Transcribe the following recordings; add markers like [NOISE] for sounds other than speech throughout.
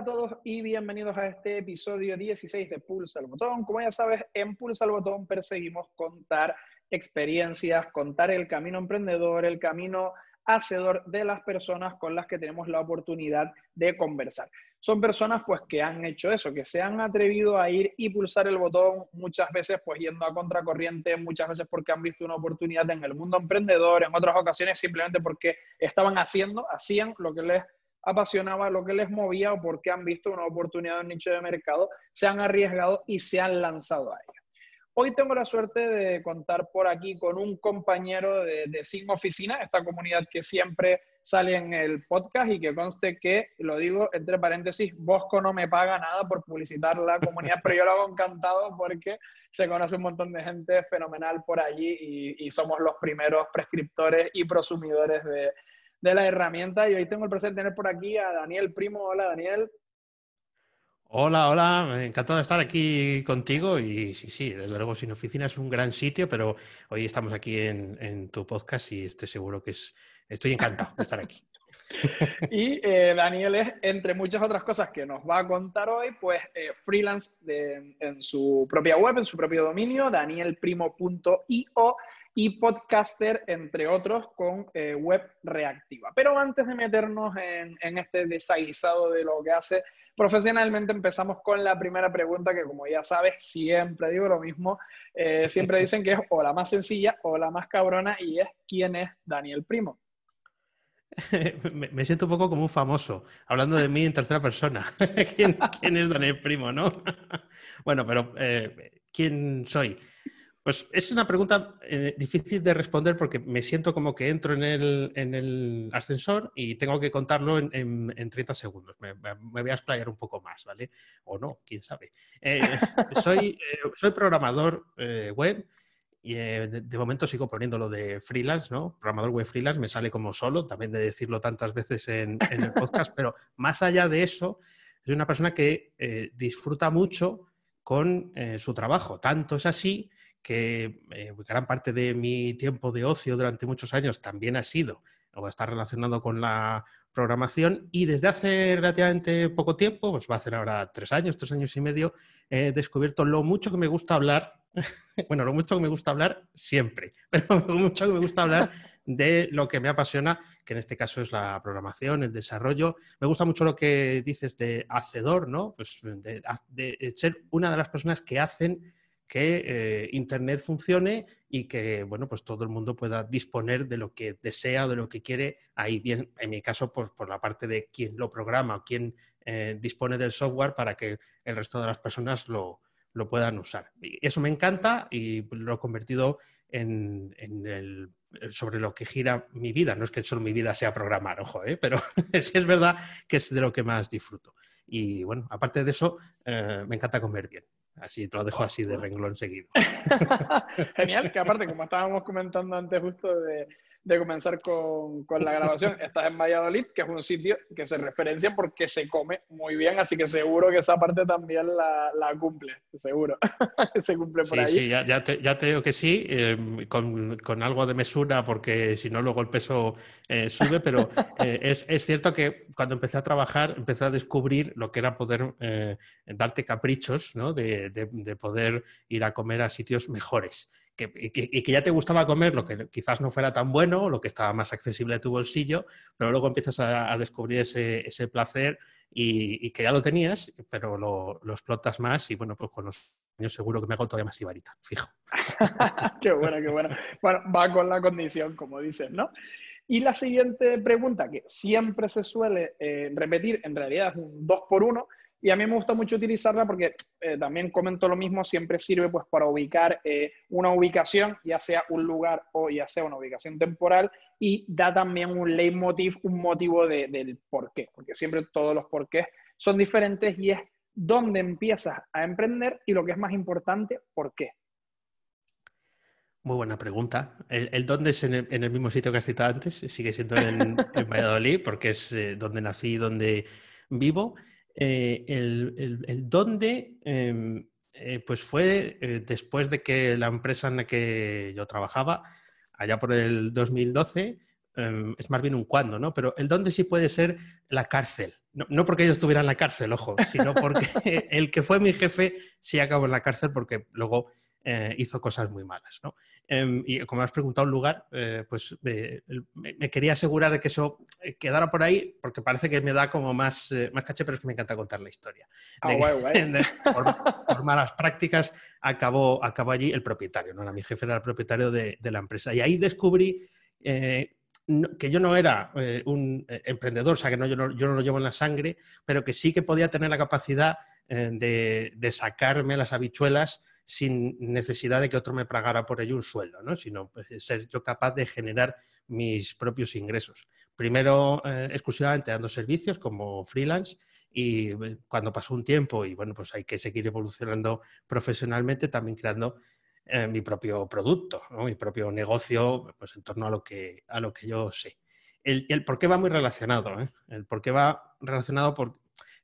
a todos y bienvenidos a este episodio 16 de Pulsa al Botón. Como ya sabes, en Pulsa al Botón perseguimos contar experiencias, contar el camino emprendedor, el camino hacedor de las personas con las que tenemos la oportunidad de conversar. Son personas pues que han hecho eso, que se han atrevido a ir y pulsar el botón muchas veces pues yendo a contracorriente, muchas veces porque han visto una oportunidad en el mundo emprendedor, en otras ocasiones simplemente porque estaban haciendo, hacían lo que les apasionaba, lo que les movía o porque han visto una oportunidad en nicho de mercado, se han arriesgado y se han lanzado a ella. Hoy tengo la suerte de contar por aquí con un compañero de, de Sin Oficina, esta comunidad que siempre sale en el podcast y que conste que, lo digo entre paréntesis, Bosco no me paga nada por publicitar la comunidad, pero yo lo hago encantado porque se conoce un montón de gente fenomenal por allí y, y somos los primeros prescriptores y prosumidores de, de la herramienta. Y hoy tengo el placer de tener por aquí a Daniel Primo. Hola, Daniel. Hola, hola, encantado de estar aquí contigo y sí, sí, desde luego Sin Oficina es un gran sitio, pero hoy estamos aquí en, tu podcast y estoy seguro que es, estoy encantado de estar aquí. [LAUGHS] y eh, Daniel es, entre muchas otras cosas que nos va a contar hoy, pues eh, freelance en su propia web, en su propio dominio, danielprimo.io y podcaster, entre otros, con eh, web reactiva. Pero antes de meternos en, en este desaguisado de lo que hace profesionalmente, empezamos con la primera pregunta que, como ya sabes, siempre digo lo mismo. Eh, siempre [LAUGHS] dicen que es o la más sencilla o la más cabrona y es ¿quién es Daniel Primo? [LAUGHS] Me siento un poco como un famoso, hablando de mí en tercera persona. [LAUGHS] ¿Quién, es Daniel Primo, no? bueno, pero eh, ¿quién soy? Pues es una pregunta eh, difícil de responder porque me siento como que entro en el, ascensor y tengo que contarlo en, 30 segundos. Me, voy a explayar un poco más, ¿vale? O no, quién sabe. Eh, [LAUGHS] soy, eh, soy, programador web y de, momento sigo poniéndolo de freelance, ¿no? Programador web freelance me sale como solo, también de decirlo tantas veces en, el podcast, pero más allá de eso, soy una persona que disfruta mucho con su trabajo. Tanto es así que eh, gran parte de mi tiempo de ocio durante muchos años también ha sido o está relacionado con la programación y desde hace relativamente poco tiempo, pues va a hacer ahora tres años, tres años y medio, he descubierto lo mucho que me gusta hablar, [LAUGHS] bueno, lo mucho que me gusta hablar siempre, [LAUGHS] pero lo mucho que me gusta hablar de lo que me apasiona, que en este caso es la programación, el desarrollo. Me gusta mucho lo que dices de hacedor, ¿no? Pues de, de ser una de las personas que hacen que eh, Internet funcione y que bueno, pues todo el mundo pueda disponer de lo que desea o de lo que quiere ahí. Bien, en mi caso, pues, por la parte de quién lo programa o quién eh, dispone del software para que el resto de las personas lo, puedan usar. Y eso me encanta y lo he convertido en, el, sobre lo que gira mi vida. No es que solo mi vida sea programar, ojo, ¿eh? pero [LAUGHS] sí es verdad que es de lo que más disfruto. Y bueno, aparte de eso, me encanta comer bien. Así te lo dejo así de renglón seguido. [LAUGHS] Genial, que aparte, como estábamos comentando antes justo de, de comenzar con, con, la grabación, [LAUGHS] estás en Valladolid, que es un sitio que se referencia porque se come muy bien, así que seguro que esa parte también la, la cumple, seguro. [LAUGHS] se cumple por ahí. Sí, ya, ya, te, ya, te, digo que sí, em, con, con, algo de mesura, porque si no luego el peso eh, sube, pero [LAUGHS] eh, es, es, cierto que cuando empecé a trabajar, empecé a descubrir lo que era poder eh, darte caprichos, ¿no? de, de, de poder ir a comer a sitios mejores y, que, ya te gustaba comer lo que quizás no fuera tan bueno, lo que estaba más accesible a tu bolsillo, pero luego empiezas a, descubrir ese, ese placer y, que ya lo tenías, pero lo, lo, explotas más y bueno, pues con los años seguro que me hago todavía más ibarita, fijo. [LAUGHS] qué bueno, qué bueno. Bueno, va con la condición, como dices, ¿no? Y la siguiente pregunta, que siempre se suele eh, repetir, en realidad es un dos por uno, y a mí me gusta mucho utilizarla porque eh, también comento lo mismo, siempre sirve pues para ubicar eh, una ubicación, ya sea un lugar o ya sea una ubicación temporal, y da también un leitmotiv, un motivo del por qué, porque siempre todos los porqués son diferentes y es dónde empiezas a emprender y lo que es más importante, por qué. Muy buena pregunta. ¿El, dónde es en el, mismo sitio que has citado antes? Sigue siendo en, [LAUGHS] Valladolid, porque es eh, donde nací y donde vivo. Eh, el, dónde, em, eh, pues fue eh, después de que la empresa en la que yo trabajaba, allá por el 2012, em, es más bien un cuándo, ¿no? Pero el dónde sí puede ser la cárcel. No, porque yo estuviera en la cárcel, ojo, sino porque [LAUGHS] el que fue mi jefe sí acabó en la cárcel porque luego eh, hizo cosas muy malas. ¿no? Em, y como has preguntado un lugar, eh, pues me, quería asegurar de que eso eh, quedara por ahí, porque parece que me da como más, más caché, pero es que me encanta contar la historia. Ah, [LAUGHS] por, malas prácticas acabó, acabó allí el propietario, ¿no? mi jefe era el propietario de, la empresa. Y ahí descubrí que yo no era un emprendedor, o sea, que no, yo, no, yo, no, lo llevo en la sangre, pero que sí que podía tener la capacidad de, de, sacarme las habichuelas sin necesidad de que otro me pagara por ello un sueldo, ¿no? sino pues, ser yo capaz de generar mis propios ingresos. Primero, eh, exclusivamente dando servicios como freelance y eh, cuando pasó un tiempo y bueno, pues hay que seguir evolucionando profesionalmente, también creando eh, mi propio producto, mi propio negocio, pues en torno a lo que, a lo que yo sé. El, el por qué va muy relacionado, el por qué va relacionado por,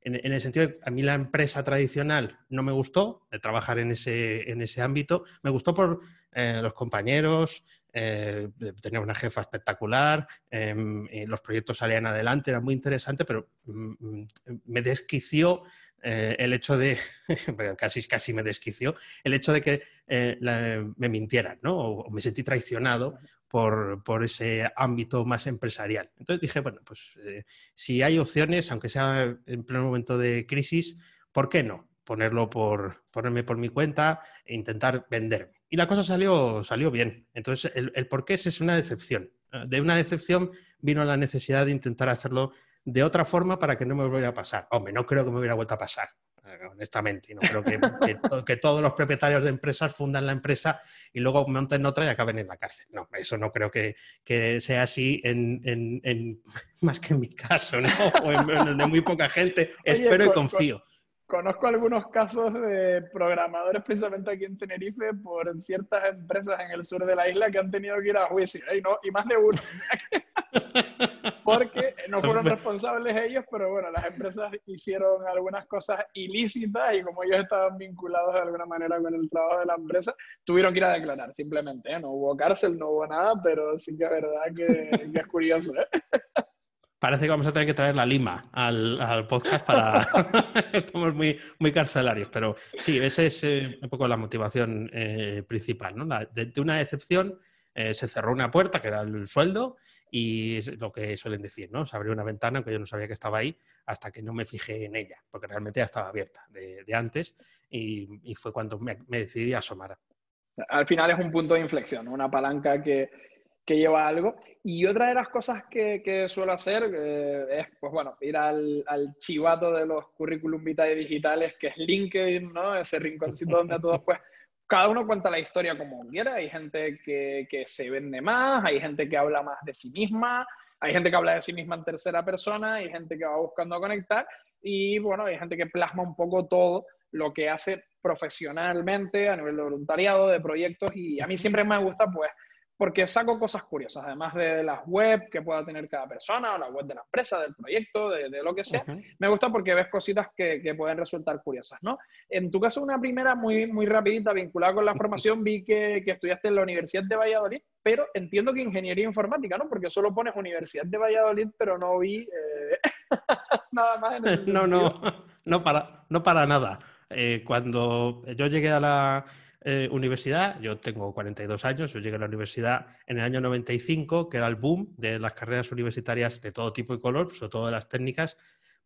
en, el sentido de que a mí la empresa tradicional no me gustó de trabajar en ese, en ese ámbito. Me gustó por eh, los compañeros, eh, tenía una jefa espectacular, em, los proyectos salían adelante, era muy interesante, pero mm, mm, me desquició eh, el hecho de, [LAUGHS] casi, casi me desquició, el hecho de que me mintieran, ¿no? O, me sentí traicionado por, ese ámbito más empresarial. Entonces dije, bueno, pues eh, si hay opciones, aunque sea en pleno momento de crisis, ¿por qué no? Ponerlo por, ponerme por mi cuenta e intentar venderme. Y la cosa salió, salió bien. Entonces, el, el por qué es una decepción. De una decepción vino la necesidad de intentar hacerlo de otra forma para que no me vuelva a pasar. Hombre, no creo que me hubiera vuelto a pasar. Eh, honestamente. No creo [LAUGHS] que, todos los propietarios de empresas fundan la empresa y luego monten otra y acaben en la cárcel. No, eso no creo que, sea así en, [LAUGHS] más que en mi caso, ¿no? [LAUGHS] O en, de muy poca gente. Espero y confío. Conozco algunos casos de programadores precisamente aquí en Tenerife por ciertas empresas en el sur de la isla que han tenido que ir a juicio. Y, no, y más de uno. Porque no fueron responsables ellos, pero bueno, las empresas hicieron algunas cosas ilícitas y como ellos estaban vinculados de alguna manera con el trabajo de la empresa, tuvieron que ir a declarar simplemente. ¿eh? No hubo cárcel, no hubo nada, pero sí que es verdad que, que es curioso. ¿eh? Parece que vamos a tener que traer la lima al, podcast para... [LAUGHS] Estamos muy, muy carcelarios, pero sí, esa es eh, un poco la motivación eh, principal. ¿no? de, una decepción eh, se cerró una puerta, que era el sueldo, y lo que suelen decir, ¿no? Se abrió una ventana, que yo no sabía que estaba ahí, hasta que no me fijé en ella, porque realmente ya estaba abierta de, antes, y, fue cuando me, me decidí a asomar. Al final es un punto de inflexión, una palanca que que lleva algo. Y otra de las cosas que, que suelo hacer eh, es, pues bueno, ir al, al, chivato de los currículum vitae digitales, que es LinkedIn, ¿no? Ese rinconcito donde todos, pues, [LAUGHS] cada uno cuenta la historia como quiera. Hay gente que, que se vende más, hay gente que habla más de sí misma, hay gente que habla de sí misma en tercera persona, hay gente que va buscando conectar y, bueno, hay gente que plasma un poco todo lo que hace profesionalmente a nivel de voluntariado, de proyectos y a mí siempre me gusta, pues, porque saco cosas curiosas, además de las web que pueda tener cada persona, o la web de la empresa, del proyecto, de, lo que sea. Me gusta porque ves cositas que, que, pueden resultar curiosas, ¿no? En tu caso, una primera muy, muy rapidita vinculada con la formación, vi que, que, estudiaste en la Universidad de Valladolid, pero entiendo que ingeniería informática, ¿no? Porque solo pones Universidad de Valladolid, pero no vi eh, [LAUGHS] nada más en el [LAUGHS] No, no, no para, no para nada. Eh, cuando yo llegué a la eh, universidad, yo tengo 42 años, yo llegué a la universidad en el año 95, que era el boom de las carreras universitarias de todo tipo y color, sobre todo de las técnicas.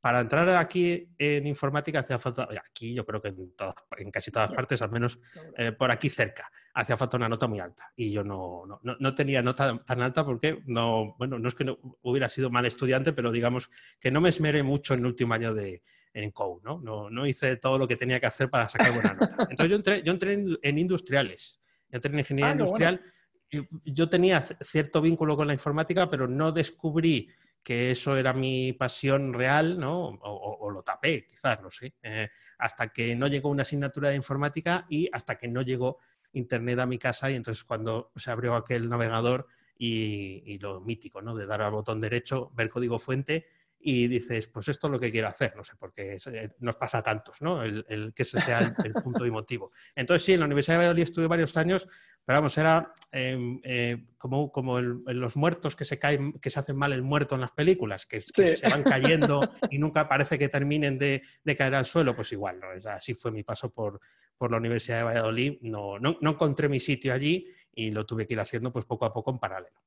Para entrar aquí en informática hacía falta, aquí yo creo que en, en casi todas partes, al menos eh, por aquí cerca, hacía falta una nota muy alta. Y yo no, no, no, tenía nota tan alta porque no, bueno, no es que no hubiera sido mal estudiante, pero digamos que no me esmeré mucho en el último año de, en Code, ¿no? ¿no? No hice todo lo que tenía que hacer para sacar buena nota. Entonces yo entré, yo entré en, industriales, yo entré en ingeniería ah, industrial. Yo tenía cierto vínculo con la informática, pero no descubrí que eso era mi pasión real, ¿no? O, lo tapé, quizás, no sé, eh, hasta que no llegó una asignatura de informática y hasta que no llegó Internet a mi casa y entonces cuando se abrió aquel navegador y, y lo mítico, ¿no? De dar al botón derecho, ver código fuente y dices, pues esto es lo que quiero hacer, no sé, porque eh, nos pasa a tantos, ¿no? El, que ese sea el, punto y motivo. Entonces, sí, en la Universidad de Valladolid estuve varios años, pero vamos, era em, eh, como, como los muertos que se caen, que se hacen mal el muerto en las películas, que, se van cayendo [LAUGHS] y nunca parece que terminen de, caer al suelo, pues igual, ¿no? Así fue mi paso por, por la Universidad de Valladolid. No, no, no encontré mi sitio allí y lo tuve que ir haciendo pues poco a poco en paralelo.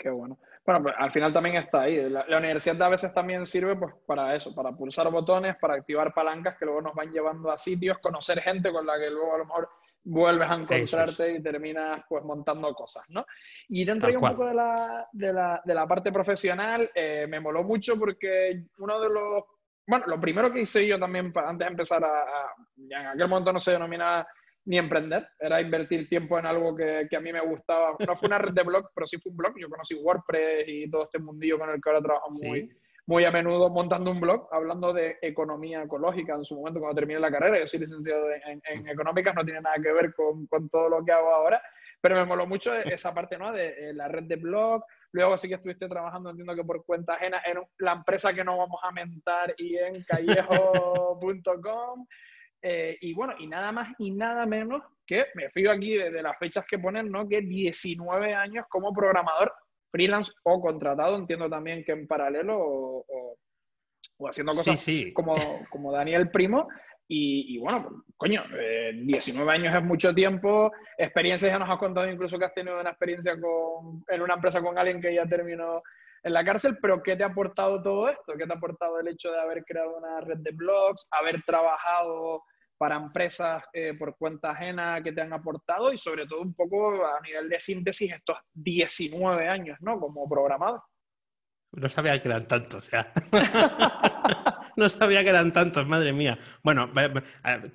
Qué bueno. Bueno, pues al final también está ahí. La, universidad a veces también sirve pues, para eso, para pulsar botones, para activar palancas que luego nos van llevando a sitios, conocer gente con la que luego a lo mejor vuelves a encontrarte y terminas pues montando cosas, ¿no? Y dentro de un poco de la, de la, de la parte profesional, eh, me moló mucho porque uno de los, bueno, lo primero que hice yo también antes de empezar a, a en aquel momento no se denominaba ni emprender, era invertir tiempo en algo que, que, a mí me gustaba. No fue una red de blog, pero sí fue un blog. Yo conocí WordPress y todo este mundillo con el que ahora trabajo muy, muy a menudo montando un blog, hablando de economía ecológica en su momento cuando terminé la carrera. Yo soy licenciado en, en, económicas, no tiene nada que ver con, con, todo lo que hago ahora, pero me moló mucho esa parte ¿no? de eh, la red de blog. Luego sí que estuviste trabajando, entiendo que por cuenta ajena, en la empresa que no vamos a mentar y en callejo.com. Eh, y bueno, y nada más y nada menos que, me fío aquí de, las fechas que ponen, ¿no? Que 19 años como programador freelance o contratado, entiendo también que en paralelo o, haciendo cosas Como, como Daniel Primo. Y, bueno, coño, 19 eh, años es mucho tiempo. Experiencias ya nos has contado incluso que has tenido una experiencia con, en una empresa con alguien que ya terminó en la cárcel, pero ¿qué te ha aportado todo esto? ¿Qué te ha aportado el hecho de haber creado una red de blogs, haber trabajado para empresas eh, por cuenta ajena que te han aportado y sobre todo un poco a nivel de síntesis estos 19 años, ¿no? Como programador. No sabía que eran tantos, ya. [LAUGHS] no sabía que eran tantos, madre mía. Bueno,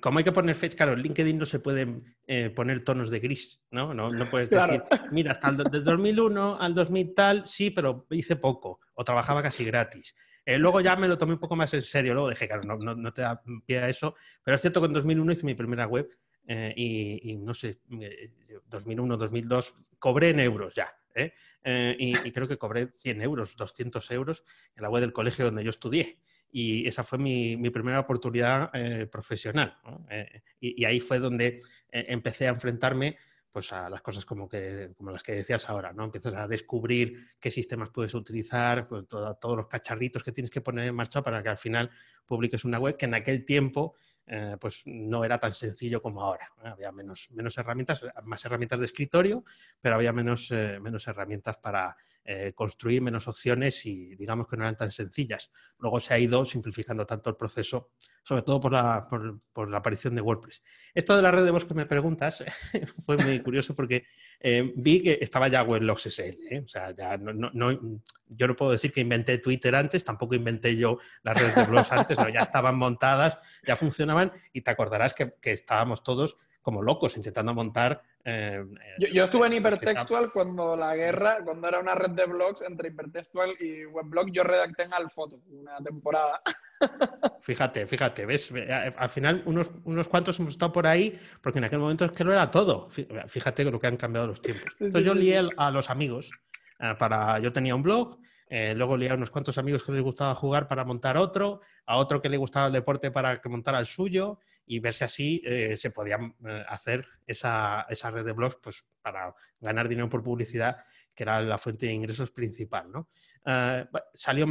como hay que poner fecha, claro, en LinkedIn no se pueden eh, poner tonos de gris, ¿no? No, no puedes decir, mira, hasta el 2001 al 2000 tal, sí, pero hice poco, o trabajaba casi gratis. Eh, luego ya me lo tomé un poco más en serio, luego dije, claro, no, no, no te da pie a eso, pero es cierto que en 2001 hice mi primera web eh, y, y, no sé, 2001, 2002, cobré en euros ya. ¿eh? Eh, y, creo que cobré 100 euros, 200 euros en la web del colegio donde yo estudié. Y esa fue mi, mi primera oportunidad eh, profesional. Y, y, ahí fue donde empecé a enfrentarme pues a las cosas como, que, como las que decías ahora, ¿no? Empiezas a descubrir qué sistemas puedes utilizar, pues, todos los cacharritos que tienes que poner en marcha para que al final publiques una web que en aquel tiempo eh, pues no era tan sencillo como ahora. Había menos, menos herramientas, más herramientas de escritorio, pero había menos, eh, menos herramientas para eh, construir, menos opciones y digamos que no eran tan sencillas. Luego se ha ido simplificando tanto el proceso, sobre todo por la, aparición de WordPress. Esto de la red de voz que me preguntas [LAUGHS] fue muy curioso porque vi que estaba ya WebLogs SL. O sea, ya no, yo no puedo decir que inventé Twitter antes, tampoco inventé yo las redes de blogs antes, no, ya estaban montadas, ya funcionaban y te acordarás que estábamos todos como locos intentando montar. Eh, yo, estuve en eh, Hipertextual cuando la guerra, cuando era una red de blogs entre Hipertextual y Weblog, yo redacté en Alfoto una temporada. [LAUGHS] Fíjate, fíjate, ves, al final unos, unos cuantos hemos estado por ahí, porque en aquel momento es que no era todo. Fíjate lo que han cambiado los tiempos. Entonces yo lié a los amigos eh, para, yo tenía un blog, eh, luego lié a unos cuantos amigos que les gustaba jugar para montar otro, a otro que le gustaba el deporte para que montara el suyo y ver si así eh, se podía hacer esa, esa, red de blogs pues, para ganar dinero por publicidad, que era la fuente de ingresos principal. ¿no? salió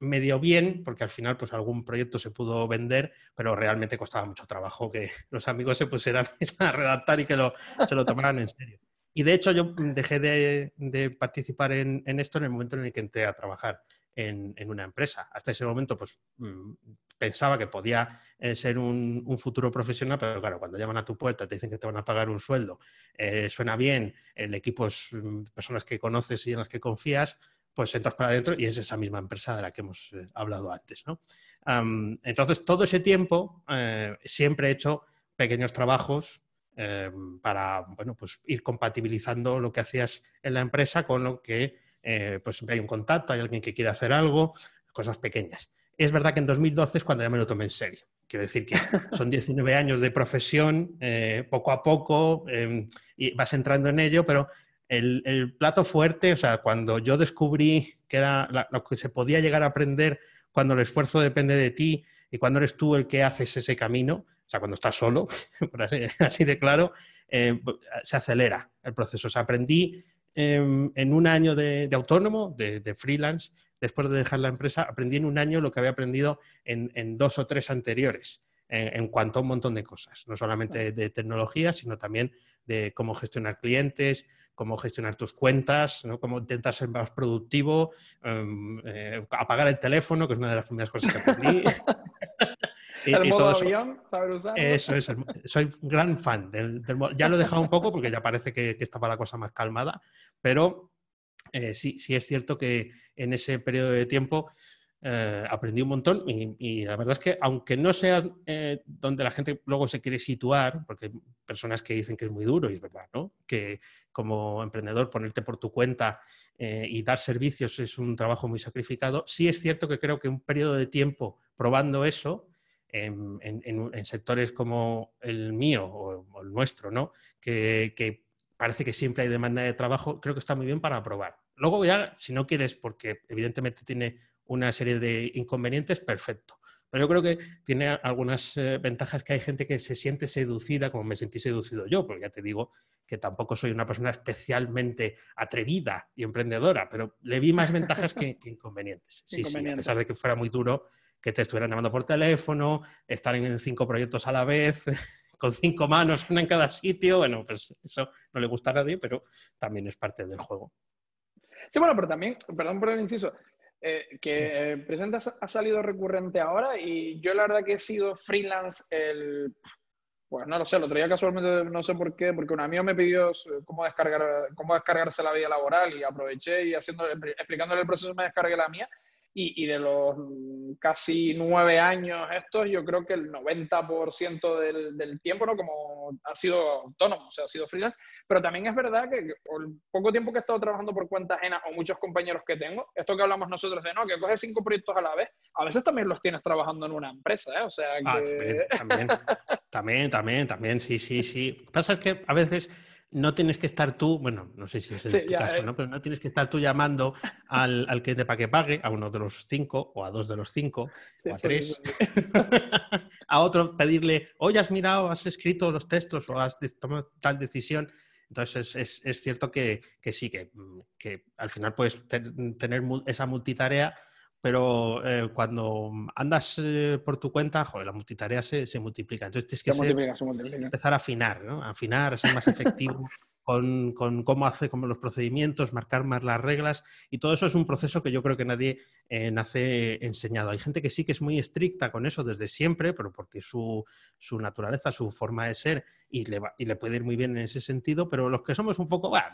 medio bien, porque al final pues, algún proyecto se pudo vender, pero realmente costaba mucho trabajo que los amigos se pusieran [LAUGHS] a redactar y que lo, se lo tomaran en serio. Y de hecho yo dejé de, participar en, esto en el momento en el que entré a trabajar en, una empresa. Hasta ese momento pues mm, pensaba que podía eh, ser un, futuro profesional, pero claro, cuando llaman a tu puerta te dicen que te van a pagar un sueldo, eh, suena bien, el equipo es mm, personas que conoces y en las que confías, pues entras para adentro y es esa misma empresa de la que hemos eh, hablado antes. entonces, todo ese tiempo siempre he hecho pequeños trabajos Em, para bueno, pues ir compatibilizando lo que hacías en la empresa con lo que eh, pues hay un contacto, hay alguien que quiere hacer algo, cosas pequeñas. Es verdad que en 2012 es cuando ya me lo tomé en serio. Quiero decir que [LAUGHS] son 19 años de profesión, eh, poco a poco, em, y vas entrando en ello, pero el, plato fuerte, o sea, cuando yo descubrí que era lo que se podía llegar a aprender cuando el esfuerzo depende de ti y cuando eres tú el que haces ese camino, o sea, cuando estás solo, [LAUGHS] por así, de claro, eh, se acelera el proceso. O sea, aprendí em, en un año de, autónomo, de, freelance, después de dejar la empresa, aprendí en un año lo que había aprendido en, dos o tres anteriores, en, cuanto a un montón de cosas, no solamente de tecnología, sino también de cómo gestionar clientes, cómo gestionar tus cuentas, ¿no? cómo intentar ser más productivo, em, eh, apagar el teléfono, que es una de las primeras cosas que aprendí. [LAUGHS] el modo avión, saber usarlo. Eso es, soy gran fan del, Ya lo he dejado un poco porque ya parece que, que estaba la cosa más calmada, pero eh, sí, sí es cierto que en ese periodo de tiempo eh, aprendí un montón y, la verdad es que aunque no sea eh, donde la gente luego se quiere situar, porque hay personas que dicen que es muy duro y es verdad, ¿no? Que como emprendedor ponerte por tu cuenta eh, y dar servicios es un trabajo muy sacrificado, sí es cierto que creo que un periodo de tiempo probando eso, en, sectores como el mío o, el nuestro, ¿no? Que, que parece que siempre hay demanda de trabajo, creo que está muy bien para probar. Luego ya, si no quieres, porque evidentemente tiene una serie de inconvenientes, perfecto. Pero yo creo que tiene algunas eh, ventajas que hay gente que se siente seducida, como me sentí seducido yo, porque ya te digo que tampoco soy una persona especialmente atrevida y emprendedora, pero le vi más ventajas que, inconvenientes. [LAUGHS] Sí, sí, a pesar de que fuera muy duro que te estuvieran llamando por teléfono, estar en cinco proyectos a la vez, [LAUGHS] con cinco manos, una en cada sitio, bueno, pues eso no le gusta a nadie, pero también es parte del juego. Sí, bueno, pero también, perdón por el inciso, eh, que eh, Presenta ha salido recurrente ahora y yo la verdad que he sido freelance el... Pues no lo sé, el otro día casualmente no sé por qué, porque un amigo me pidió cómo, descargar, cómo descargarse la vida laboral y aproveché y haciendo, explicándole el proceso me descargué la mía y, de los casi nueve años estos, yo creo que el 90% del, del, tiempo, ¿no? Como ha sido autónomo, o sea, ha sido freelance, pero también es verdad que el poco tiempo que he estado trabajando por cuenta ajena o muchos compañeros que tengo, esto que hablamos nosotros de, ¿no? Que coges cinco proyectos a la vez, a veces también los tienes trabajando en una empresa, ¿eh? O sea, ah, que... también, también, [LAUGHS] también, también, sí, sí, sí. Lo que pasa es que a veces no tienes que estar tú, bueno, no sé si es el caso, eh. ¿no? Pero no tienes que estar tú llamando al, al, cliente para que pague, a uno de los cinco, o a dos de los cinco, o a tres, [LAUGHS] a otro pedirle, oye, has mirado, has escrito los textos o has tomado tal decisión. Entonces es, es, cierto que, que sí, que, que, al final puedes tener esa multitarea pero eh, cuando andas eh, por tu cuenta, joder, la multitarea se, se multiplica. Entonces tienes que, empezar a afinar, ¿no? afinar, a ser más [LAUGHS] efectivo con, cómo hace como los procedimientos, marcar más las reglas y todo eso es un proceso que yo creo que nadie eh, nace enseñado. Hay gente que sí que es muy estricta con eso desde siempre, pero porque su, su naturaleza, su forma de ser y le, y le puede ir muy bien en ese sentido, pero los que somos un poco, bueno,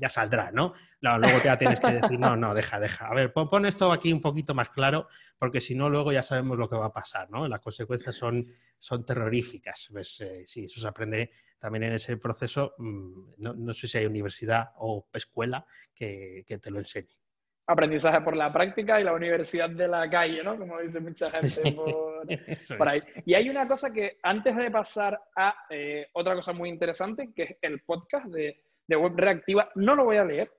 ya saldrá, ¿no? Luego ya tienes que decir, no, no, deja, deja. A ver, pon, esto aquí un poquito más claro, porque si no, luego ya sabemos lo que va a pasar, ¿no? Las consecuencias son, son terroríficas. Pues, sí, eso se aprende también en ese proceso, mm, no, sé si hay universidad o escuela que, te lo enseñe. Aprendizaje por la práctica y la universidad de la calle, ¿no? Como dice mucha [LAUGHS] gente por, ahí. Y hay una cosa que antes de pasar a eh, otra cosa muy interesante, que es el podcast de, Web Reactiva, no lo voy a leer,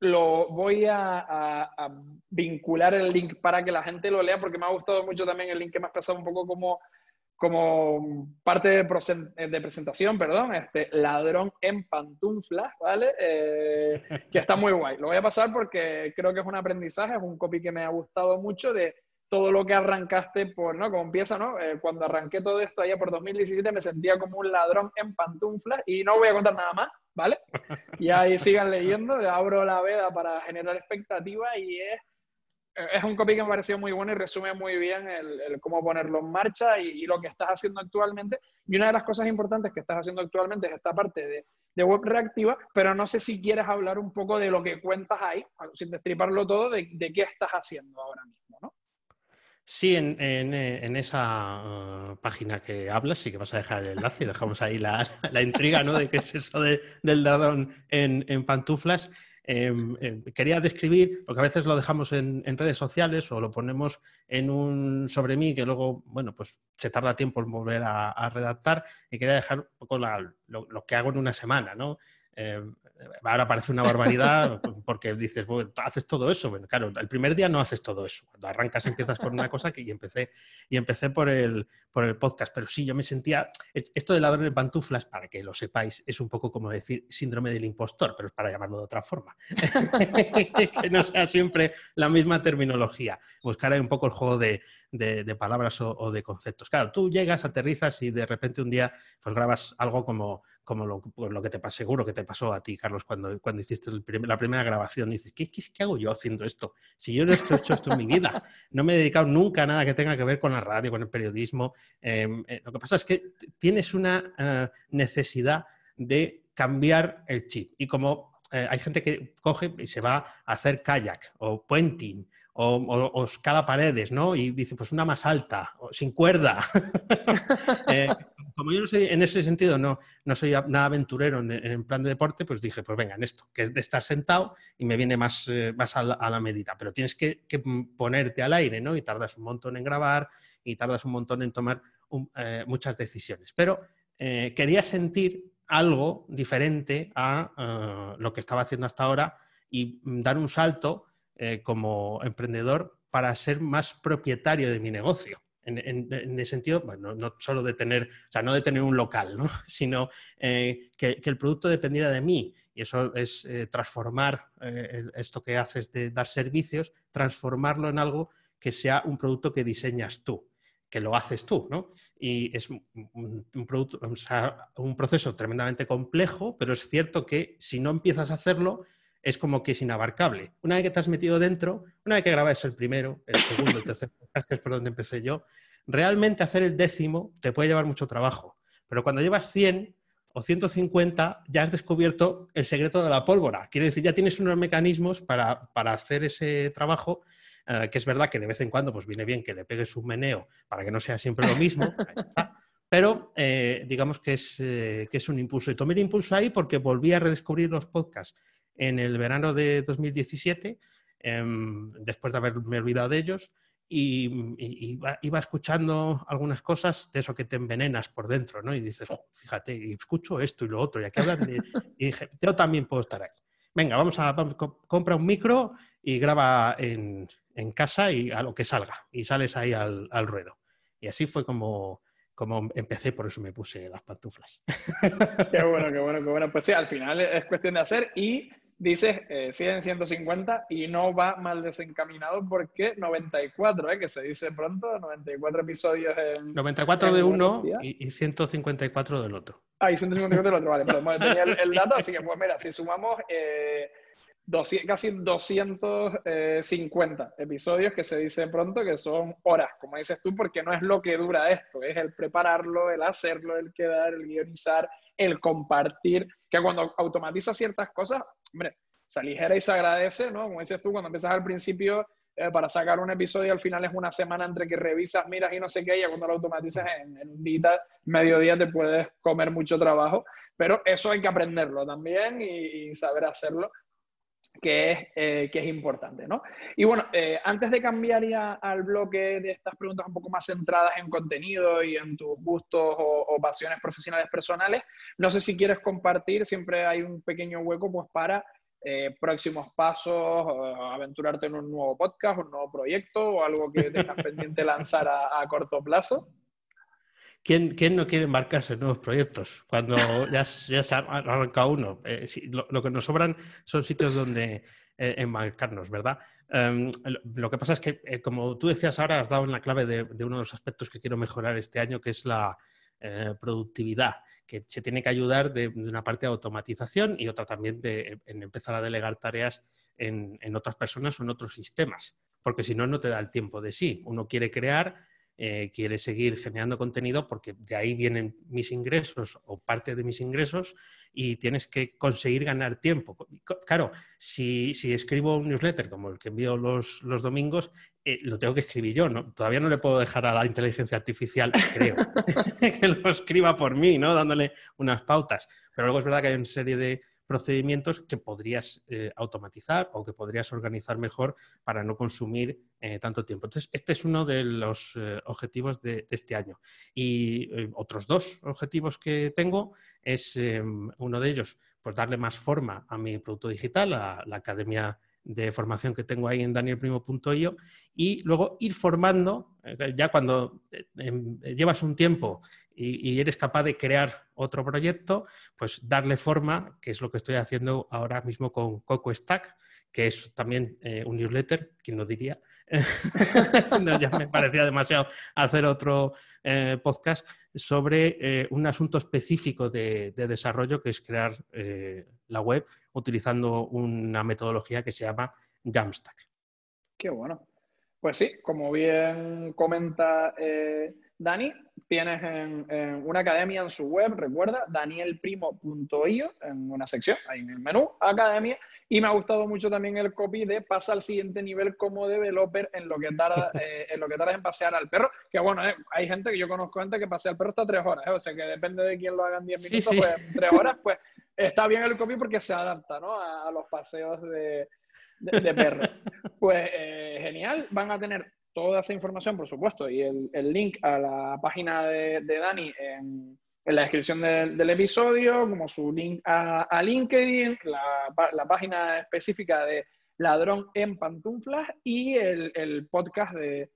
lo voy a, a, vincular el link para que la gente lo lea, porque me ha gustado mucho también el link que me has pasado un poco como como parte de, de, presentación, perdón, este ladrón en pantuflas, ¿vale? Eh, que está muy guay. Lo voy a pasar porque creo que es un aprendizaje, es un copy que me ha gustado mucho de todo lo que arrancaste por, ¿no? Como empieza, ¿no? Eh, cuando arranqué todo esto allá por 2017 me sentía como un ladrón en pantuflas y no voy a contar nada más, ¿vale? Y ahí sigan leyendo, abro la veda para generar expectativa y es es un copy que me pareció muy bueno y resume muy bien el, cómo ponerlo en marcha y, lo que estás haciendo actualmente. Y una de las cosas importantes que estás haciendo actualmente es esta parte de, web reactiva, pero no sé si quieres hablar un poco de lo que cuentas ahí, sin destriparlo todo, de, qué estás haciendo ahora mismo, ¿no? Sí, en, esa uh, página que hablas, sí que vas a dejar el enlace y dejamos ahí la, [LAUGHS] intriga, ¿no? De qué es eso del ladrón en, en pantuflas. Em, em, quería describir, porque a veces lo dejamos en, redes sociales o lo ponemos en un sobre mí que luego, bueno, pues se tarda tiempo en volver a, redactar y quería dejar un poco lo, que hago en una semana, ¿no? Em, ahora parece una barbaridad porque dices, haces todo eso. Bueno, claro, el primer día no haces todo eso. Cuando arrancas empiezas por una cosa que y empecé, y empecé por el, por el podcast. Pero sí, yo me sentía, esto de ladrón de pantuflas, para que lo sepáis, es un poco como decir síndrome del impostor, pero es para llamarlo de otra forma. [LAUGHS] que no sea siempre la misma terminología. Buscar ahí un poco el juego de, de, palabras o, de conceptos. Claro, tú llegas, aterrizas y de repente un día pues grabas algo como, como lo, pues, lo que te pasó, seguro que te pasó a ti, Carlos, cuando, cuando hiciste la primera grabación. Dices, ¿qué, ¿qué, hago yo haciendo esto? Si yo no he hecho esto en mi vida, no me he dedicado nunca a nada que tenga que ver con la radio, con el periodismo. Em, eh, lo que pasa es que tienes una eh, necesidad de cambiar el chip. Y como eh, hay gente que coge y se va a hacer kayak o puenting o, escala paredes, ¿no? Y dice, pues una más alta, o sin cuerda. [LAUGHS] Eh, como yo no soy, en ese sentido, no, no soy nada aventurero en, plan de deporte, pues dije, pues venga, en esto, que es de estar sentado y me viene más, eh, más a, la, medida. Pero tienes que, ponerte al aire, ¿no? Y tardas un montón en grabar y tardas un montón en tomar muchas decisiones. Pero quería sentir algo diferente a lo que estaba haciendo hasta ahora y mm, dar un salto eh, como emprendedor para ser más propietario de mi negocio. En, el sentido, bueno, no solo de tener, o sea, no de tener un local, [LAUGHS] sino eh, que, el producto dependiera de mí. Y eso es eh, transformar esto que haces de dar servicios, transformarlo en algo que sea un producto que diseñas tú que lo haces tú, ¿no? Y es un, producto, un proceso tremendamente complejo, pero es cierto que si no empiezas a hacerlo, es como que es inabarcable. Una vez que te has metido dentro, una vez que grabas el primero, el segundo, el tercer que es por donde empecé yo, realmente hacer el décimo te puede llevar mucho trabajo. Pero cuando llevas 100 o 150, ya has descubierto el secreto de la pólvora. Quiere decir, ya tienes unos mecanismos para, hacer ese trabajo eh, que es verdad que de vez en cuando pues viene bien que le pegues un meneo para que no sea siempre lo mismo, pero eh, digamos que es, eh, que es un impulso. Y tomé el impulso ahí porque volví a redescubrir los podcasts en el verano de 2017, em, después de haberme olvidado de ellos, y, iba, escuchando algunas cosas de eso que te envenenas por dentro, ¿no? Y dices, fíjate, y escucho esto y lo otro, y aquí hablan de... [LAUGHS] Y dije, yo también puedo estar ahí. Venga, vamos a, compra un micro y graba en, casa y a lo que salga, y sales ahí al, ruedo. Y así fue como, como empecé, por eso me puse las pantuflas. Qué bueno, qué bueno, qué bueno. Pues sí, al final es cuestión de hacer y dices eh, 100, 150 y no va mal desencaminado porque 94, ¿eh? que se dice pronto, 94 episodios en... 94 de uno y, 154 del otro. Ah, y 154 del otro, vale, pero tenía el, [LAUGHS] dato, así que pues mira, si sumamos eh, casi 250 eh, episodios que se dice pronto, que son horas, como dices tú, porque no es lo que dura esto, es el prepararlo, el hacerlo, el quedar, el guionizar, el compartir, que cuando automatiza ciertas cosas, hombre, se aligera y se agradece, ¿no? Como dices tú, cuando empiezas al principio, eh, para sacar un episodio al final es una semana entre que revisas, miras y no sé qué, y cuando lo automatizas en, un día, mediodía te puedes comer mucho trabajo, pero eso hay que aprenderlo también y saber hacerlo que es, eh, que es importante, ¿no? Y bueno, eh, antes de cambiar ya al bloque de estas preguntas un poco más centradas en contenido y en tus gustos o, pasiones profesionales personales, no sé si quieres compartir, siempre hay un pequeño hueco pues para eh, próximos pasos, aventurarte en un nuevo podcast, un nuevo proyecto o algo que tengas [LAUGHS] pendiente lanzar a corto plazo. ¿Quién, no quiere embarcarse en nuevos proyectos cuando ya, ya se ha arrancado uno? Eh, lo, que nos sobran son sitios donde eh, embarcarnos, ¿verdad? Em, lo, que pasa es que, eh, como tú decías ahora, has dado en la clave de, uno de los aspectos que quiero mejorar este año, que es la productividad, que se tiene que ayudar de, una parte de automatización y otra también de empezar a delegar tareas en, en otras personas o en otros sistemas, porque si no, no te da el tiempo de sí. Uno quiere crear eh, quiere seguir generando contenido porque de ahí vienen mis ingresos o parte de mis ingresos y tienes que conseguir ganar tiempo. Claro, si, escribo un newsletter como el que envío los, domingos, eh, lo tengo que escribir yo, ¿no? Todavía no le puedo dejar a la inteligencia artificial, creo, [LAUGHS] que lo escriba por mí, ¿no? Dándole unas pautas. Pero luego es verdad que hay una serie de procedimientos que podrías eh, automatizar o que podrías organizar mejor para no consumir eh, tanto tiempo. Entonces, este es uno de los eh, objetivos de, este año. Y otros dos objetivos que tengo es em, uno de ellos, pues darle más forma a mi producto digital, a la academia de formación que tengo ahí en danielprimo.io y luego ir formando, ya cuando em, llevas un tiempo y, eres capaz de crear otro proyecto, pues darle forma, que es lo que estoy haciendo ahora mismo con Coco Stack, que es también eh, un newsletter, quien lo diría. [LAUGHS] ya me parecía demasiado hacer otro eh, podcast sobre eh, un asunto específico de, de, desarrollo, que es crear la web utilizando una metodología que se llama Jamstack. Qué bueno. Pues sí, como bien comenta Dani, tienes en, una academia en su web, recuerda, danielprimo.io, en una sección, ahí en el menú, academia, y me ha gustado mucho también el copy de pasa al siguiente nivel como developer en lo que tarda, [LAUGHS] eh, en, lo que tarda en pasear al perro, que bueno, eh, hay gente que yo conozco gente que pasea al perro hasta tres horas, eh, o sea que depende de quién lo haga en diez minutos, pues tres horas, pues [LAUGHS] está bien el copy porque se adapta ¿no? a, los paseos de, de, [LAUGHS] perro. Pues genial, van a tener toda esa información, por supuesto, y el, link a la página de, Dani en, la descripción del, episodio, como su link a, LinkedIn, la, página específica de Ladrón en Pantuflas y el, podcast de,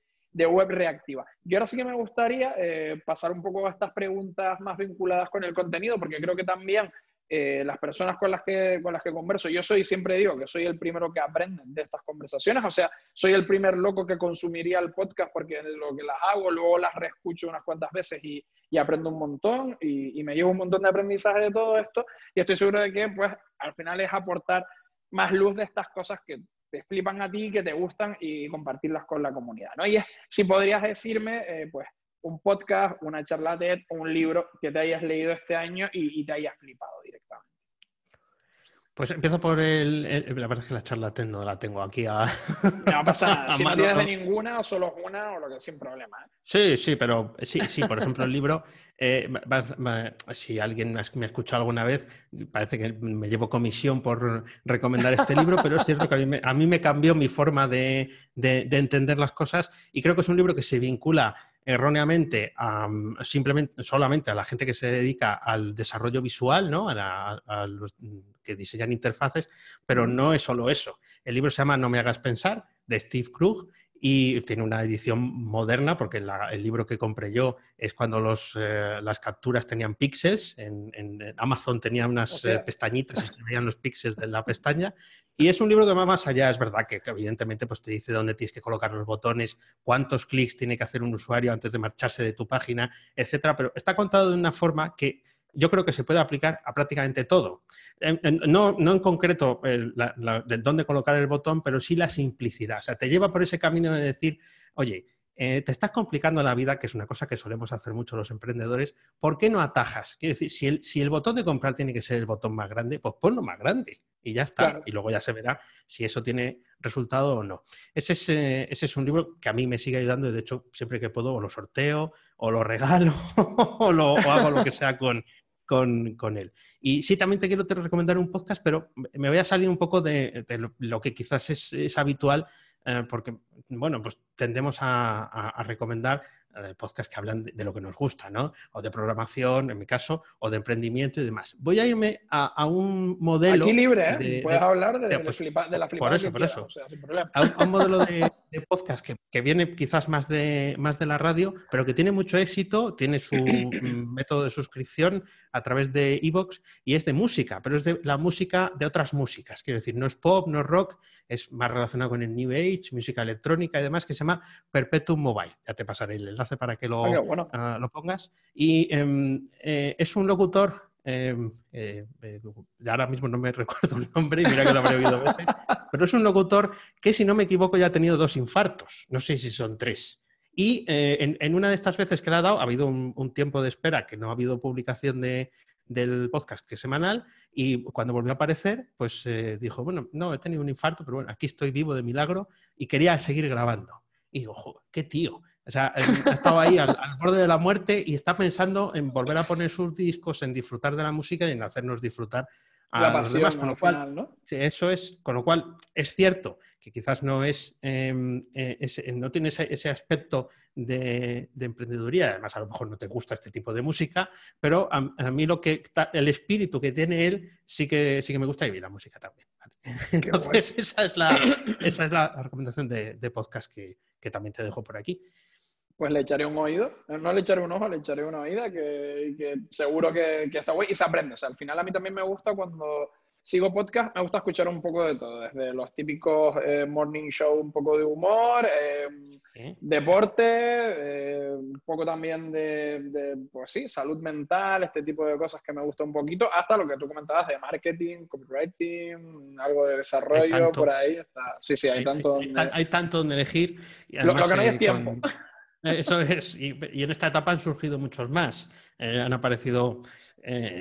Web Reactiva. Y ahora sí que me gustaría eh, pasar un poco a estas preguntas más vinculadas con el contenido, porque creo que también eh, las personas con las, que, con las que converso, yo soy, siempre digo que soy el primero que aprende de estas conversaciones, o sea, soy el primer loco que consumiría el podcast porque lo que las hago, luego las reescucho unas cuantas veces y, y aprendo un montón y, me llevo un montón de aprendizaje de todo esto y estoy seguro de que, pues, al final es aportar más luz de estas cosas que te flipan a ti, que te gustan y compartirlas con la comunidad, ¿no? Y es, si podrías decirme, eh, pues, un podcast, una charla TED, un libro que te hayas leído este año y, te hayas flipado directamente. Pues empiezo por el, La verdad es que la charla TED no la tengo aquí a. No pasa [LAUGHS] nada. si no tienes de ninguna o solo una o lo que sin problema. ¿eh? Sí, sí, pero sí, sí, por ejemplo, el libro. Eh, si alguien me ha escuchado alguna vez, parece que me llevo comisión por recomendar este libro, pero es cierto que a mí me, cambió mi forma de, de entender las cosas y creo que es un libro que se vincula erróneamente simplemente solamente a la gente que se dedica al desarrollo visual, ¿no? a, los que diseñan interfaces, pero no es solo eso. El libro se llama No me hagas pensar, de Steve Krug, y tiene una edición moderna porque el libro que compré yo es cuando los, eh, las capturas tenían píxeles, en, Amazon tenía unas eh, pestañitas y se veían los píxeles de la pestaña y es un libro que va más allá, es verdad que, evidentemente pues, te dice dónde tienes que colocar los botones, cuántos clics tiene que hacer un usuario antes de marcharse de tu página, etcétera, pero está contado de una forma que yo creo que se puede aplicar a prácticamente todo. no, en concreto el, dónde colocar el botón, pero sí la simplicidad. O sea, te lleva por ese camino de decir, oye, eh, te estás complicando la vida, que es una cosa que solemos hacer mucho los emprendedores, ¿por qué no atajas? Quiero decir, si el, si el botón de comprar tiene que ser el botón más grande, pues ponlo más grande y ya está. Y luego ya se verá si eso tiene resultado o no. Ese es, eh, ese es un libro que a mí me sigue ayudando y de hecho siempre que puedo o lo sorteo o lo regalo [LAUGHS] o, lo, hago lo que sea con, con, él. Y sí, también te quiero te recomendar un podcast, pero me voy a salir un poco de, lo, que quizás es, habitual, eh, porque, bueno, pues tendemos a recomendar podcasts que hablan de, lo que nos gusta, ¿no? O de programación, en mi caso, o de emprendimiento y demás. Voy a irme a, un modelo. Aquí libre, ¿eh? Puedes hablar de, pues, de, la Por eso, por eso. A, un, modelo de, podcast que, viene quizás más de, más de la radio, pero que tiene mucho éxito, tiene su [CLEARS THROAT] método de suscripción a través de Evox y es de música, pero es de la música de otras músicas. Quiero decir, no es pop, no es rock, es más relacionado con el New Age, música electrónica y demás, que se llama Perpetuum Mobile. Ya te pasaré el hace para que lo, ah, ah, lo pongas. Y em, eh, es un locutor, em, eh, eh, ahora mismo no me [LAUGHS] recuerdo el nombre, mira que lo habré oído veces, pero es un locutor que, si no me equivoco, ya ha tenido dos infartos, no sé si son tres. Y en, una de estas veces que le ha dado, ha habido un, tiempo de espera que no ha habido publicación de, del podcast que es semanal y cuando volvió a aparecer, pues dijo, bueno, no, he tenido un infarto, pero bueno, aquí estoy vivo de milagro y quería seguir grabando. Y digo, joder, qué tío. O sea, ha estado ahí al, borde de la muerte y está pensando en volver a poner sus discos, en disfrutar de la música y en hacernos disfrutar a los demás, con lo cual, ¿no? eso es, con lo cual es cierto que quizás no es, em, eh, no tiene ese, aspecto de, emprendeduría, además a lo mejor no te gusta este tipo de música, pero a, mí lo que el espíritu que tiene él sí que sí que me gusta y la música también. [LAUGHS] Entonces esa es la, esa es la recomendación de, podcast que, también te dejo por aquí pues le echaré un oído. No le echaré un ojo, le echaré una oída que, seguro que, que, está guay y se aprende. O sea, al final a mí también me gusta cuando sigo podcast, me gusta escuchar un poco de todo, desde los típicos eh, morning show, un poco de humor, eh, deporte, eh, un poco también de, pues sí, salud mental, este tipo de cosas que me gusta un poquito, hasta lo que tú comentabas de marketing, copywriting, algo de desarrollo, por ahí está. Sí, sí, hay, tanto donde... Hay, tanto donde elegir. lo, que no hay es tiempo. Eso es, y, en esta etapa han surgido muchos más, han aparecido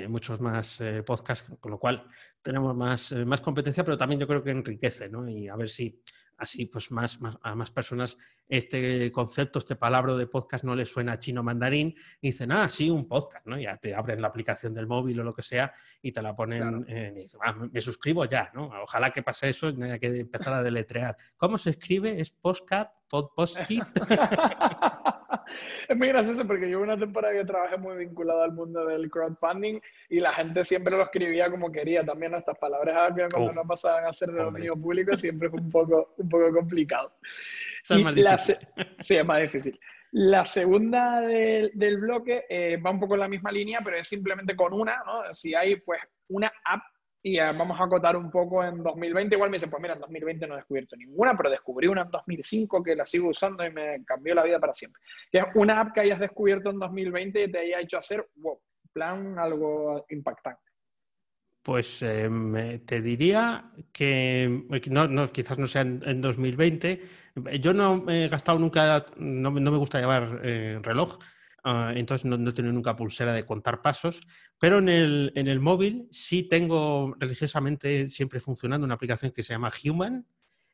muchos más podcasts, con lo cual tenemos más, eh, más competencia, pero también yo creo que enriquece, ¿no? Y a ver si así pues más, a más personas este concepto, este palabra de podcast no les suena chino mandarín y dicen, ah, sí, un podcast, ¿no? Ya te abren la aplicación del móvil o lo que sea y te la ponen, y dicen, ah, me suscribo ya, ¿no? Ojalá que pase eso y no haya que empezar a deletrear. ¿Cómo se escribe? ¿Es podcast? ¿Pod [LAUGHS] [LAUGHS] es muy gracioso porque yo una temporada que trabajé muy vinculado al mundo del crowdfunding y la gente siempre lo escribía como quería. También estas palabras cuando no pasaban a ser de dominio público siempre fue un poco, un poco complicado. [LAUGHS] es más difícil. sí, es más difícil. La segunda del, del bloque eh, va un poco en la misma línea, pero es simplemente con una, ¿no? Si hay pues una app y eh, vamos a acotar un poco en 2020. Igual me dice, pues mira, en 2020 no he descubierto ninguna, pero descubrí una en 2005 que la sigo usando y me cambió la vida para siempre. Que es una app que hayas descubierto en 2020 y te haya hecho hacer, wow, plan algo impactante. Pues eh, te diría que no, quizás no sea en, 2020. Yo no he gastado nunca, no, me gusta llevar eh, reloj, Ah, entonces no, no, he tenido nunca pulsera de contar pasos, pero en el, en el móvil sí tengo religiosamente siempre funcionando una aplicación que se llama Human,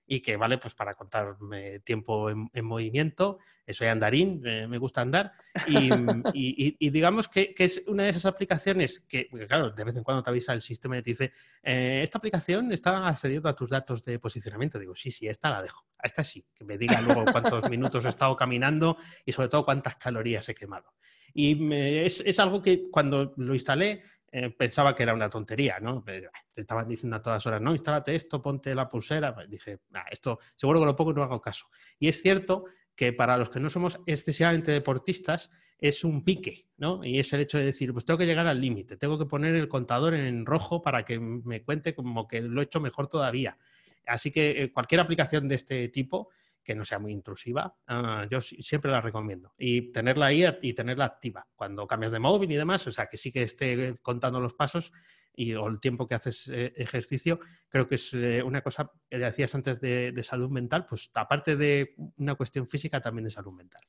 y que vale pues para contar tiempo en, movimiento. Soy andarín, eh, me gusta andar. Y, [LAUGHS] digamos que, es una de esas aplicaciones que, claro, de vez en cuando te avisa el sistema y te dice, eh, esta aplicación está accediendo a tus datos de posicionamiento. Digo, sí, sí, esta la dejo. A esta sí, que me diga luego cuántos [LAUGHS] minutos he estado caminando y sobre todo cuántas calorías he quemado. Y es, es algo que cuando lo instalé eh, pensaba que era una tontería, ¿no? Te estaban diciendo a todas horas, no, instálate esto, ponte la pulsera. Pues dije, esto seguro que lo pongo y no hago caso. Y es cierto que para los que no somos excesivamente deportistas es un pique, ¿no? Y es el hecho de decir, pues tengo que llegar al límite, tengo que poner el contador en rojo para que me cuente como que lo he hecho mejor todavía. Así que eh, cualquier aplicación de este tipo que no sea muy intrusiva, ah, yo siempre la recomiendo. Y tenerla ahí y tenerla activa cuando cambias de móvil y demás, o sea, que sí que esté contando los pasos y o el tiempo que haces eh, ejercicio, creo que es eh, una cosa que decías antes de, salud mental, pues aparte de una cuestión física, también de salud mental.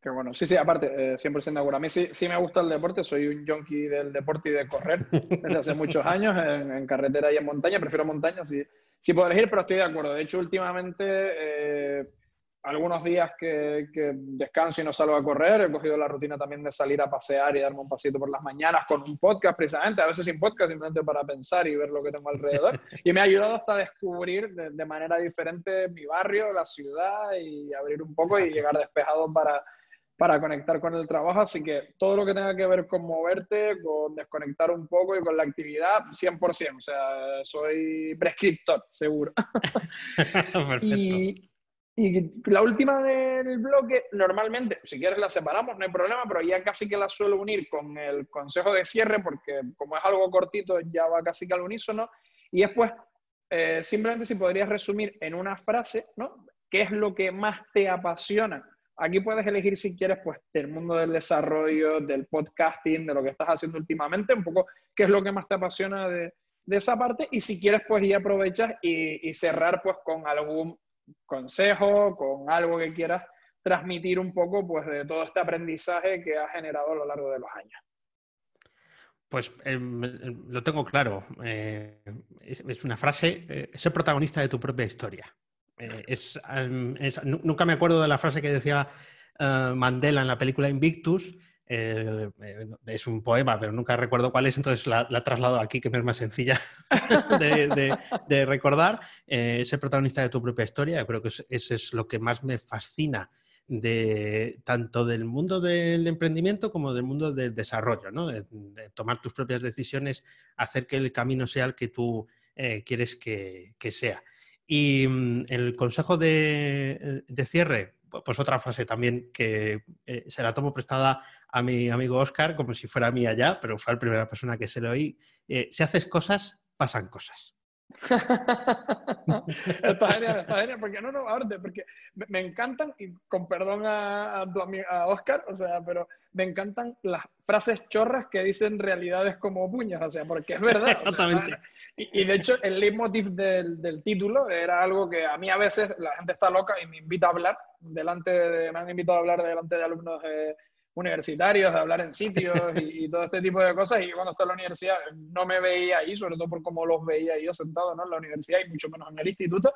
Qué bueno. Sí, sí, aparte, 100% eh, de acuerdo. A mí sí, sí, me gusta el deporte, soy un junkie del deporte y de correr desde hace [LAUGHS] muchos años en, carretera y en montaña. Prefiero montaña, sí, sí puedo elegir, pero estoy de acuerdo. De hecho, últimamente, eh, algunos días que, descanso y no salgo a correr, he cogido la rutina también de salir a pasear y darme un pasito por las mañanas con un podcast precisamente, a veces sin podcast, simplemente para pensar y ver lo que tengo alrededor. [LAUGHS] Y me ha ayudado hasta a descubrir de, de manera diferente mi barrio, la ciudad y abrir un poco y llegar despejado para para conectar con el trabajo. Así que todo lo que tenga que ver con moverte, con desconectar un poco y con la actividad, 100%. O sea, soy prescriptor, seguro. [LAUGHS] y, y, la última del bloque, normalmente, si quieres la separamos, no hay problema, pero ya casi que la suelo unir con el consejo de cierre, porque como es algo cortito, ya va casi que al unísono. Y después, eh, simplemente si podrías resumir en una frase, ¿no? ¿Qué es lo que más te apasiona Aquí puedes elegir si quieres, pues, del mundo del desarrollo, del podcasting, de lo que estás haciendo últimamente, un poco qué es lo que más te apasiona de, esa parte y si quieres, pues, y aprovechas y, cerrar, pues, con algún consejo, con algo que quieras transmitir un poco, pues, de todo este aprendizaje que has generado a lo largo de los años. Pues em, em, lo tengo claro. Eh, es, una frase, eh, ser protagonista de tu propia historia. Eh, es, nunca me acuerdo de la frase que decía eh, Mandela en la película Invictus, eh, es un poema, pero nunca recuerdo cuál es, entonces la, la traslado aquí, que me es más sencilla [LAUGHS] de, recordar. Eh, ser protagonista de tu propia historia, creo que eso es lo que más me fascina de tanto del mundo del emprendimiento como del mundo del desarrollo, ¿no? de, tomar tus propias decisiones, hacer que el camino sea el que tú quieres que, sea. Y mm, el consejo de, cierre, pues otra frase también que eh, se la tomo prestada a mi amigo Oscar, como si fuera mía ya, pero fue la primera persona que se lo oí. Eh, si haces cosas, pasan cosas. está genial, está genial, porque no, no, porque me, encantan, y con perdón a, a, Oscar, o sea, pero me encantan las frases chorras que dicen realidades como puñas, o sea, porque es verdad. [LAUGHS] Exactamente. Y, de hecho, el leitmotiv del, del, título era algo que a mí a veces la gente está loca y me invita a hablar, delante de, me han invitado a hablar delante de alumnos de universitarios, de hablar en sitios y, todo este tipo de cosas. Y cuando estaba en la universidad no me veía ahí, sobre todo por cómo los veía yo sentado ¿no? en la universidad y mucho menos en el instituto.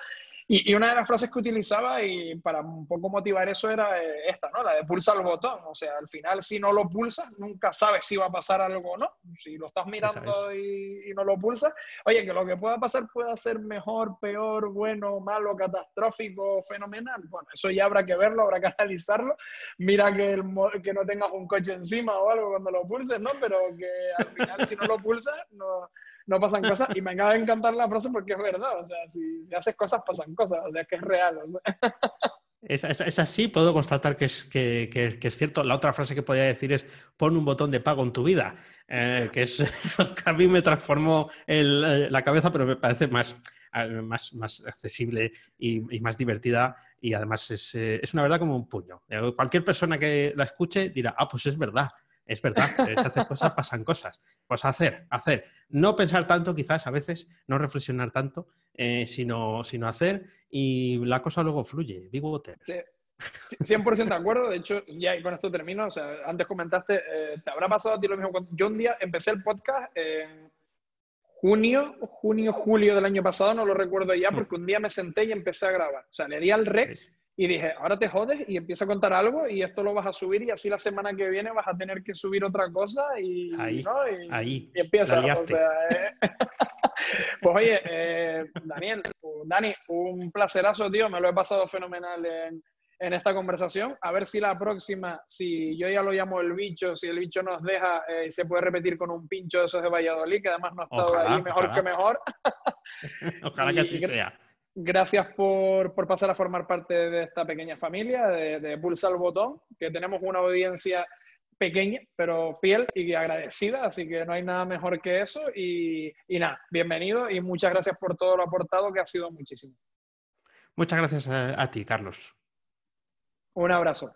Y, una de las frases que utilizaba y para un poco motivar eso era eh, esta, ¿no? La de pulsa el botón. O sea, al final si no lo pulsas, nunca sabes si va a pasar algo o no. Si lo estás mirando y, y, no lo pulsas, oye, que lo que pueda pasar pueda ser mejor, peor, bueno, malo, catastrófico, fenomenal. Bueno, eso ya habrá que verlo, habrá que [LAUGHS] analizarlo. Mira que, el, que no tengas un coche encima o algo cuando lo pulses, ¿no? Pero que al final si no lo pulsas, no no pasan cosas. Y me acaba de encantar la frase porque es verdad. O sea, si, haces cosas, pasan cosas. O sea, que es real. Es, así, puedo constatar que es, que, que, es cierto. La otra frase que podría decir es pon un botón de pago en tu vida, eh, que es [LAUGHS] que a mí me transformó el, la cabeza, pero me parece más, más, más accesible y, más divertida y además es, eh, es, una verdad como un puño. Eh, cualquier persona que la escuche dirá, ah, pues es verdad es verdad, si hacer cosas, pasan cosas. Pues hacer, hacer. No pensar tanto, quizás a veces, no reflexionar tanto, eh, sino, sino hacer y la cosa luego fluye. Digo, sí. 100% de acuerdo, de hecho, ya con esto termino, o sea, antes comentaste, eh, te habrá pasado a ti lo mismo, yo un día empecé el podcast en junio, junio, julio del año pasado, no lo recuerdo ya, mm. porque un día me senté y empecé a grabar, o sea, le di al rec y dije, ahora te jodes y empieza a contar algo y esto lo vas a subir y así la semana que viene vas a tener que subir otra cosa y, ahí, ahí, y empieza. O ¿eh? [LAUGHS] pues oye, eh, Daniel, Dani, un placerazo, tío, me lo he pasado fenomenal en, en, esta conversación. A ver si la próxima, si yo ya lo llamo el bicho, si el bicho nos deja, eh, se puede repetir con un pincho de esos de Valladolid, que además no ha estado ahí mejor que mejor. ojalá que [LAUGHS] así sea. Gracias por, pasar a formar parte de esta pequeña familia, de, de Pulsa el Botón, que tenemos una audiencia pequeña, pero fiel y agradecida, así que no hay nada mejor que eso. Y, y nada, bienvenido y muchas gracias por todo lo aportado, que ha sido muchísimo. Muchas gracias a ti, Carlos. Un abrazo.